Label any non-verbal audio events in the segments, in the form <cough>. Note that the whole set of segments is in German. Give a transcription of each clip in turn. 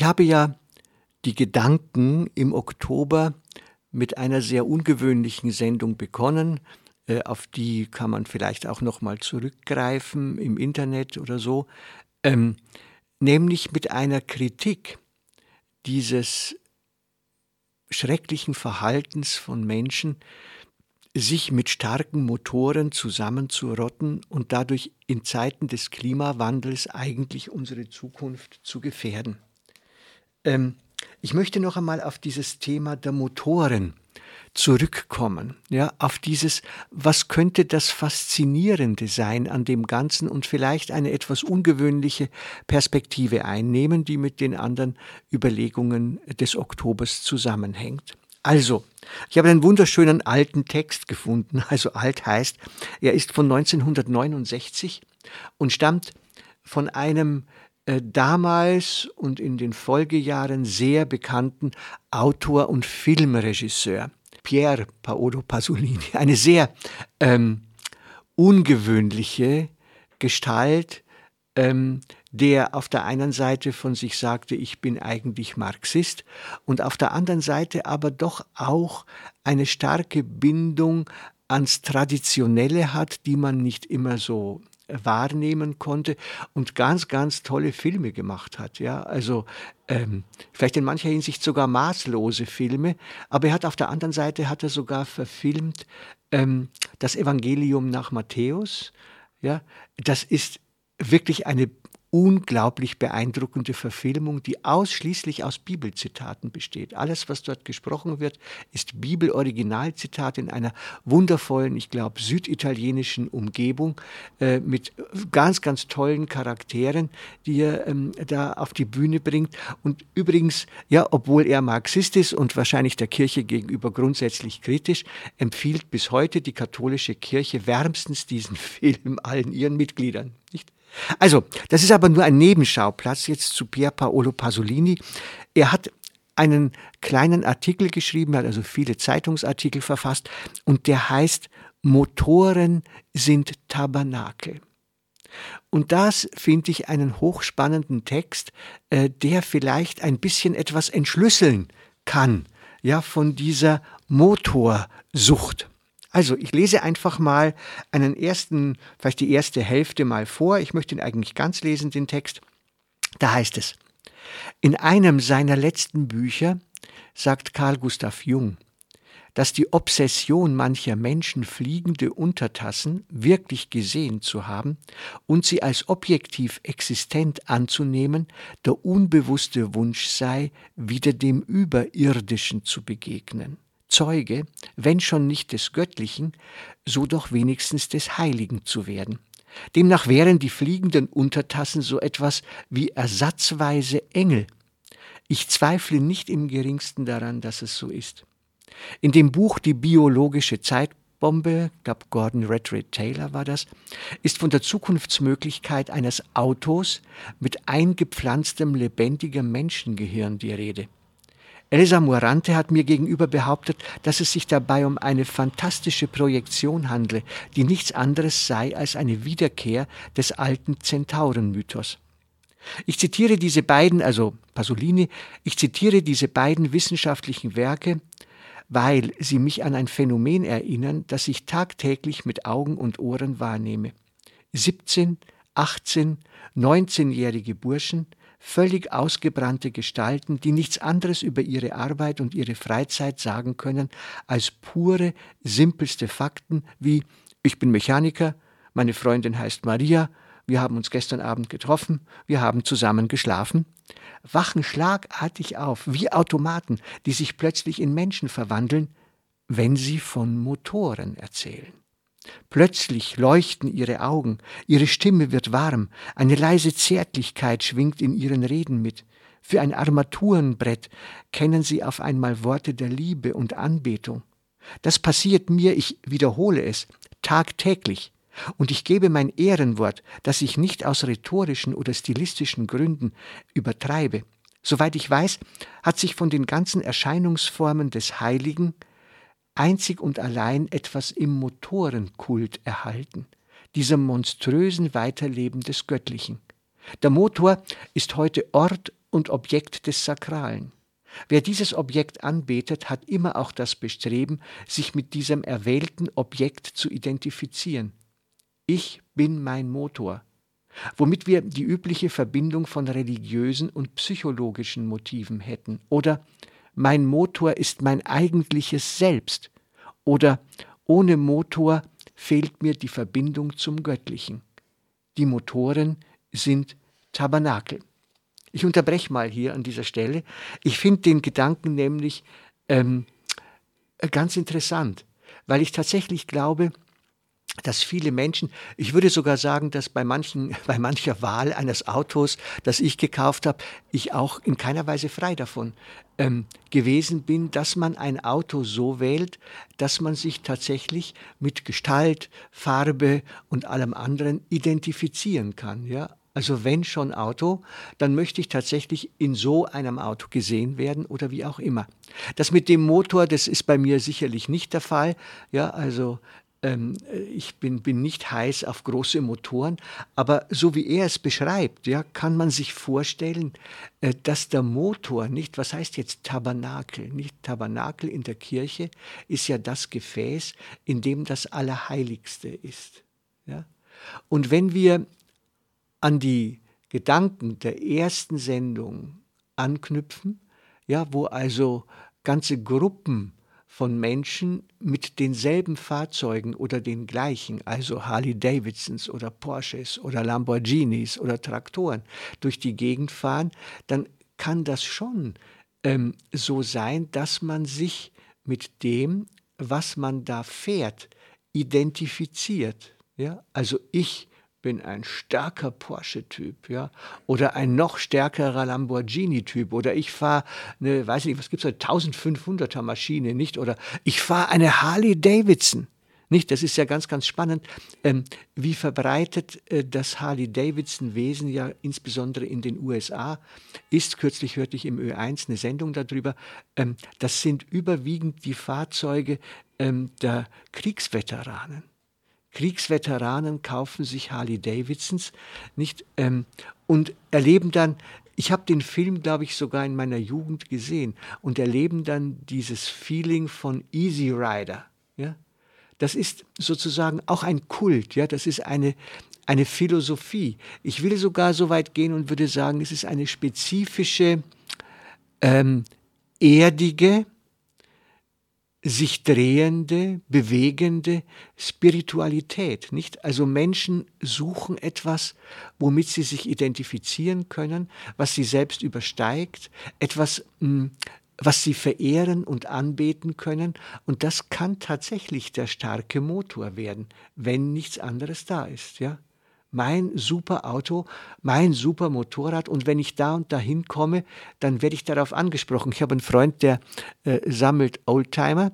Ich habe ja die Gedanken im Oktober mit einer sehr ungewöhnlichen Sendung begonnen. Äh, auf die kann man vielleicht auch noch mal zurückgreifen im Internet oder so. Ähm, nämlich mit einer Kritik dieses schrecklichen Verhaltens von Menschen, sich mit starken Motoren zusammenzurotten und dadurch in Zeiten des Klimawandels eigentlich unsere Zukunft zu gefährden. Ähm, ich möchte noch einmal auf dieses Thema der Motoren zurückkommen, ja, auf dieses, was könnte das Faszinierende sein an dem Ganzen und vielleicht eine etwas ungewöhnliche Perspektive einnehmen, die mit den anderen Überlegungen des Oktobers zusammenhängt. Also, ich habe einen wunderschönen alten Text gefunden, <laughs> also alt heißt, er ist von 1969 und stammt von einem äh, damals und in den Folgejahren sehr bekannten Autor und Filmregisseur, Pier Paolo Pasolini. <laughs> Eine sehr ähm, ungewöhnliche Gestalt, ähm, der auf der einen Seite von sich sagte, ich bin eigentlich Marxist und auf der anderen Seite aber doch auch eine starke Bindung ans Traditionelle hat, die man nicht immer so wahrnehmen konnte und ganz, ganz tolle Filme gemacht hat. Ja, also ähm, vielleicht in mancher Hinsicht sogar maßlose Filme, aber er hat auf der anderen Seite hat er sogar verfilmt ähm, das Evangelium nach Matthäus. Ja, das ist wirklich eine unglaublich beeindruckende Verfilmung, die ausschließlich aus Bibelzitaten besteht. Alles, was dort gesprochen wird, ist Bibeloriginalzitat in einer wundervollen, ich glaube, süditalienischen Umgebung äh, mit ganz, ganz tollen Charakteren, die er ähm, da auf die Bühne bringt. Und übrigens, ja, obwohl er Marxist ist und wahrscheinlich der Kirche gegenüber grundsätzlich kritisch, empfiehlt bis heute die katholische Kirche wärmstens diesen <laughs> Film allen ihren Mitgliedern. Nicht? Also, das ist aber nur ein Nebenschauplatz jetzt zu Pier Paolo Pasolini. Er hat einen kleinen Artikel geschrieben, hat also viele Zeitungsartikel verfasst und der heißt Motoren sind Tabernakel. Und das finde ich einen hochspannenden Text, äh, der vielleicht ein bisschen etwas entschlüsseln kann, ja, von dieser Motorsucht. Also, ich lese einfach mal einen ersten, vielleicht die erste Hälfte mal vor. Ich möchte ihn eigentlich ganz lesen, den Text. Da heißt es, in einem seiner letzten Bücher sagt Carl Gustav Jung, dass die Obsession mancher Menschen fliegende Untertassen wirklich gesehen zu haben und sie als objektiv existent anzunehmen, der unbewusste Wunsch sei, wieder dem Überirdischen zu begegnen. Zeuge, wenn schon nicht des Göttlichen, so doch wenigstens des Heiligen zu werden. Demnach wären die fliegenden Untertassen so etwas wie ersatzweise Engel. Ich zweifle nicht im geringsten daran, dass es so ist. In dem Buch Die biologische Zeitbombe, glaube Gordon Redred Taylor war das, ist von der Zukunftsmöglichkeit eines Autos mit eingepflanztem lebendigem Menschengehirn die Rede. Elsa Morante hat mir gegenüber behauptet, dass es sich dabei um eine fantastische Projektion handle, die nichts anderes sei als eine Wiederkehr des alten Zentaurenmythos. Ich zitiere diese beiden, also Pasolini, ich zitiere diese beiden wissenschaftlichen Werke, weil sie mich an ein Phänomen erinnern, das ich tagtäglich mit Augen und Ohren wahrnehme. 17, 18, 19-jährige Burschen, völlig ausgebrannte Gestalten, die nichts anderes über ihre Arbeit und ihre Freizeit sagen können als pure, simpelste Fakten wie ich bin Mechaniker, meine Freundin heißt Maria, wir haben uns gestern Abend getroffen, wir haben zusammen geschlafen, wachen schlagartig auf, wie Automaten, die sich plötzlich in Menschen verwandeln, wenn sie von Motoren erzählen. Plötzlich leuchten ihre Augen, ihre Stimme wird warm, eine leise Zärtlichkeit schwingt in ihren Reden mit. Für ein Armaturenbrett kennen sie auf einmal Worte der Liebe und Anbetung. Das passiert mir, ich wiederhole es, tagtäglich. Und ich gebe mein Ehrenwort, dass ich nicht aus rhetorischen oder stilistischen Gründen übertreibe. Soweit ich weiß, hat sich von den ganzen Erscheinungsformen des Heiligen einzig und allein etwas im Motorenkult erhalten, diesem monströsen Weiterleben des Göttlichen. Der Motor ist heute Ort und Objekt des Sakralen. Wer dieses Objekt anbetet, hat immer auch das Bestreben, sich mit diesem erwählten Objekt zu identifizieren. Ich bin mein Motor, womit wir die übliche Verbindung von religiösen und psychologischen Motiven hätten. Oder mein Motor ist mein eigentliches Selbst. Oder ohne Motor fehlt mir die Verbindung zum Göttlichen. Die Motoren sind Tabernakel. Ich unterbreche mal hier an dieser Stelle. Ich finde den Gedanken nämlich ähm, ganz interessant, weil ich tatsächlich glaube, dass viele Menschen, ich würde sogar sagen, dass bei manchen, <laughs> bei mancher Wahl eines Autos, das ich gekauft habe, ich auch in keiner Weise frei davon ähm, gewesen bin, dass man ein Auto so wählt, dass man sich tatsächlich mit Gestalt, Farbe und allem anderen identifizieren kann. Ja? Also wenn schon Auto, dann möchte ich tatsächlich in so einem Auto gesehen werden oder wie auch immer. Das mit dem Motor, das ist bei mir sicherlich nicht der Fall. Ja, also ähm, ich bin, bin nicht heiß auf große Motoren, aber so wie er es beschreibt, ja, kann man sich vorstellen, äh, dass der Motor nicht, was heißt jetzt Tabernakel? Nicht Tabernakel in der Kirche ist ja das Gefäß, in dem das Allerheiligste ist. Ja? Und wenn wir an die Gedanken der ersten Sendung anknüpfen, ja, wo also ganze Gruppen von Menschen mit denselben Fahrzeugen oder den gleichen, also Harley Davidsons oder Porsches oder Lamborghinis oder Traktoren, durch die Gegend fahren, dann kann das schon ähm, so sein, dass man sich mit dem, was man da fährt, identifiziert. Ja? Also ich bin ein starker Porsche-Typ, ja, oder ein noch stärkerer Lamborghini-Typ, oder ich fahre eine, weiß nicht, was gibt's da, 1500er Maschine, nicht, oder ich fahre eine Harley Davidson, nicht? Das ist ja ganz, ganz spannend, ähm, wie verbreitet äh, das Harley Davidson-Wesen ja insbesondere in den USA ist. Kürzlich hörte ich im Ö1 eine Sendung darüber. Ähm, das sind überwiegend die Fahrzeuge ähm, der Kriegsveteranen. Kriegsveteranen kaufen sich Harley Davidsons nicht ähm, und erleben dann, ich habe den Film, glaube ich, sogar in meiner Jugend gesehen und erleben dann dieses Feeling von Easy Rider. Ja? Das ist sozusagen auch ein Kult, ja, das ist eine, eine Philosophie. Ich will sogar so weit gehen und würde sagen, es ist eine spezifische, ähm, erdige, sich drehende, bewegende Spiritualität, nicht? Also Menschen suchen etwas, womit sie sich identifizieren können, was sie selbst übersteigt, etwas, hm, was sie verehren und anbeten können. Und das kann tatsächlich der starke Motor werden, wenn nichts anderes da ist, ja? Mein super Auto, mein super Motorrad und wenn ich da und dahin komme, dann werde ich darauf angesprochen. Ich habe einen Freund, der äh, sammelt Oldtimer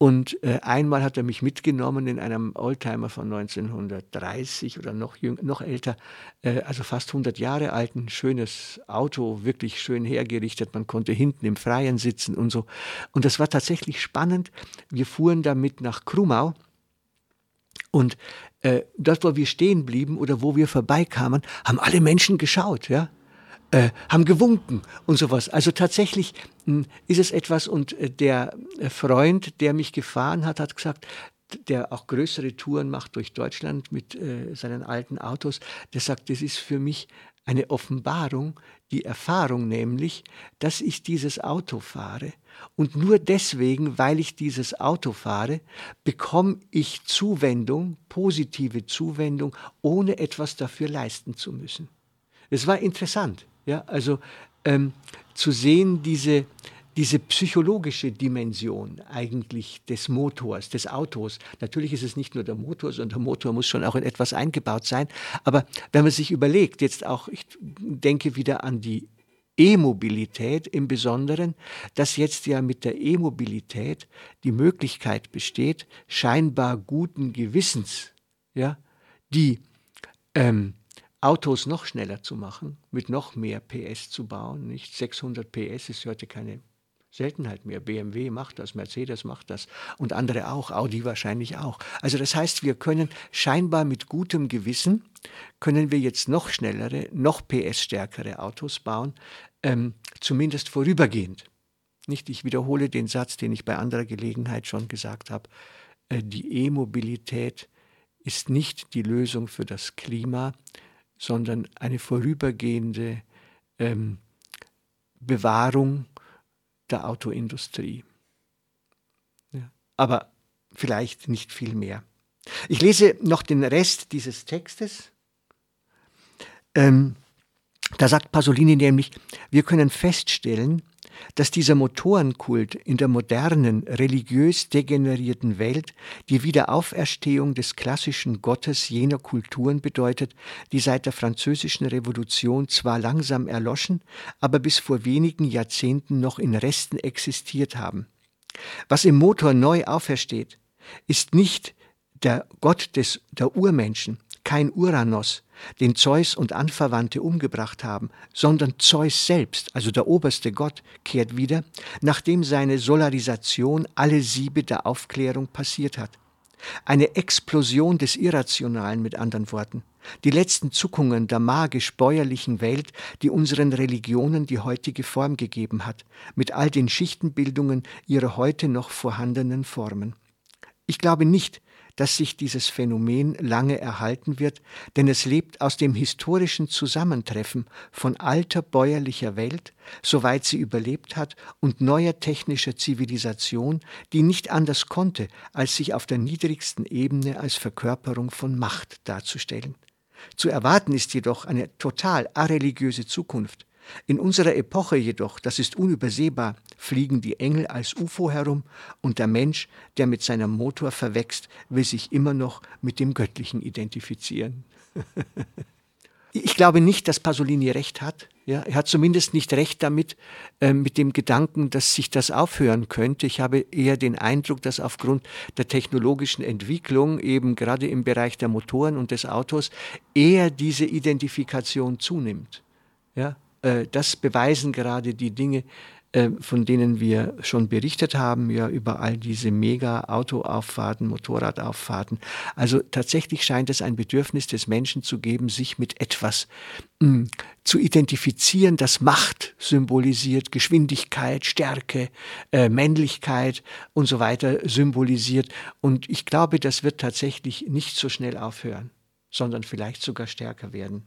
und äh, einmal hat er mich mitgenommen in einem Oldtimer von 1930 oder noch, jünger, noch älter, äh, also fast 100 Jahre alt, ein schönes Auto, wirklich schön hergerichtet. Man konnte hinten im Freien sitzen und so. Und das war tatsächlich spannend. Wir fuhren damit nach Krumau und äh, dort, wo wir stehen blieben oder wo wir vorbeikamen, haben alle Menschen geschaut, ja. Äh, haben gewunken und sowas. Also tatsächlich mh, hm, ist es etwas und äh, der äh, Freund, der mich gefahren hat, hat gesagt, der auch größere Touren macht durch Deutschland mit äh, seinen alten Autos, der sagt, das ist für mich eine Offenbarung, die Erfahrung nämlich, dass ich dieses Auto fahre. Und nur deswegen, weil ich dieses Auto fahre, bekomme ich Zuwendung, positive Zuwendung, ohne etwas dafür leisten zu müssen. Es war interessant, ja, also ähm, zu sehen, diese, diese psychologische Dimension eigentlich des Motors, des Autos. Natürlich ist es nicht nur der Motor, sondern der Motor muss schon auch in etwas eingebaut sein. Aber wenn man sich überlegt, jetzt auch, ich denke wieder an die E-Mobilität im Besonderen, dass jetzt ja mit der E-Mobilität die Möglichkeit besteht, scheinbar guten Gewissens, ja, die ähm, Autos noch schneller zu machen, mit noch mehr PS zu bauen. Nicht 600 PS ist heute keine Seltenheit mehr. BMW macht das, Mercedes macht das und andere auch, Audi wahrscheinlich auch. Also das heißt, wir können scheinbar mit gutem Gewissen, können wir jetzt noch schnellere, noch PS-stärkere Autos bauen, ähm, zumindest vorübergehend. Nicht, ich wiederhole den Satz, den ich bei anderer Gelegenheit schon gesagt habe. Äh, die E-Mobilität ist nicht die Lösung für das Klima, sondern eine vorübergehende ähm, Bewahrung der Autoindustrie. Ja. Aber vielleicht nicht viel mehr. Ich lese noch den Rest dieses Textes. Ähm, da sagt Pasolini nämlich, wir können feststellen, dass dieser Motorenkult in der modernen, religiös degenerierten Welt die Wiederauferstehung des klassischen Gottes jener Kulturen bedeutet, die seit der französischen Revolution zwar langsam erloschen, aber bis vor wenigen Jahrzehnten noch in Resten existiert haben. Was im Motor neu aufersteht, ist nicht der Gott des, der Urmenschen, kein Uranus, den Zeus und Anverwandte umgebracht haben, sondern Zeus selbst, also der oberste Gott, kehrt wieder, nachdem seine Solarisation alle Siebe der Aufklärung passiert hat. Eine Explosion des Irrationalen mit anderen Worten. Die letzten Zuckungen der magisch-bäuerlichen Welt, die unseren Religionen die heutige Form gegeben hat, mit all den Schichtenbildungen ihrer heute noch vorhandenen Formen. Ich glaube nicht, dass sich dieses Phänomen lange erhalten wird, denn es lebt aus dem historischen Zusammentreffen von alter bäuerlicher Welt, soweit sie überlebt hat, und neuer technischer Zivilisation, die nicht anders konnte, als sich auf der niedrigsten Ebene als Verkörperung von Macht darzustellen. Zu erwarten ist jedoch eine total areligiöse Zukunft, in unserer Epoche jedoch, das ist unübersehbar, fliegen die Engel als UFO herum und der Mensch, der mit seinem Motor verwächst, will sich immer noch mit dem Göttlichen identifizieren. <laughs> ich glaube nicht, dass Pasolini recht hat. Ja, er hat zumindest nicht recht damit, äh, mit dem Gedanken, dass sich das aufhören könnte. Ich habe eher den Eindruck, dass aufgrund der technologischen Entwicklung, eben gerade im Bereich der Motoren und des Autos, eher diese Identifikation zunimmt. Ja, das beweisen gerade die Dinge, äh, von denen wir schon berichtet haben, ja, über all diese Mega-Autoauffahrten, Motorradauffahrten. Also tatsächlich scheint es ein Bedürfnis des Menschen zu geben, sich mit etwas mh, hm, zu identifizieren, das Macht symbolisiert, Geschwindigkeit, Stärke, äh, Männlichkeit und so weiter symbolisiert. Und ich glaube, das wird tatsächlich nicht so schnell aufhören, sondern vielleicht sogar stärker werden.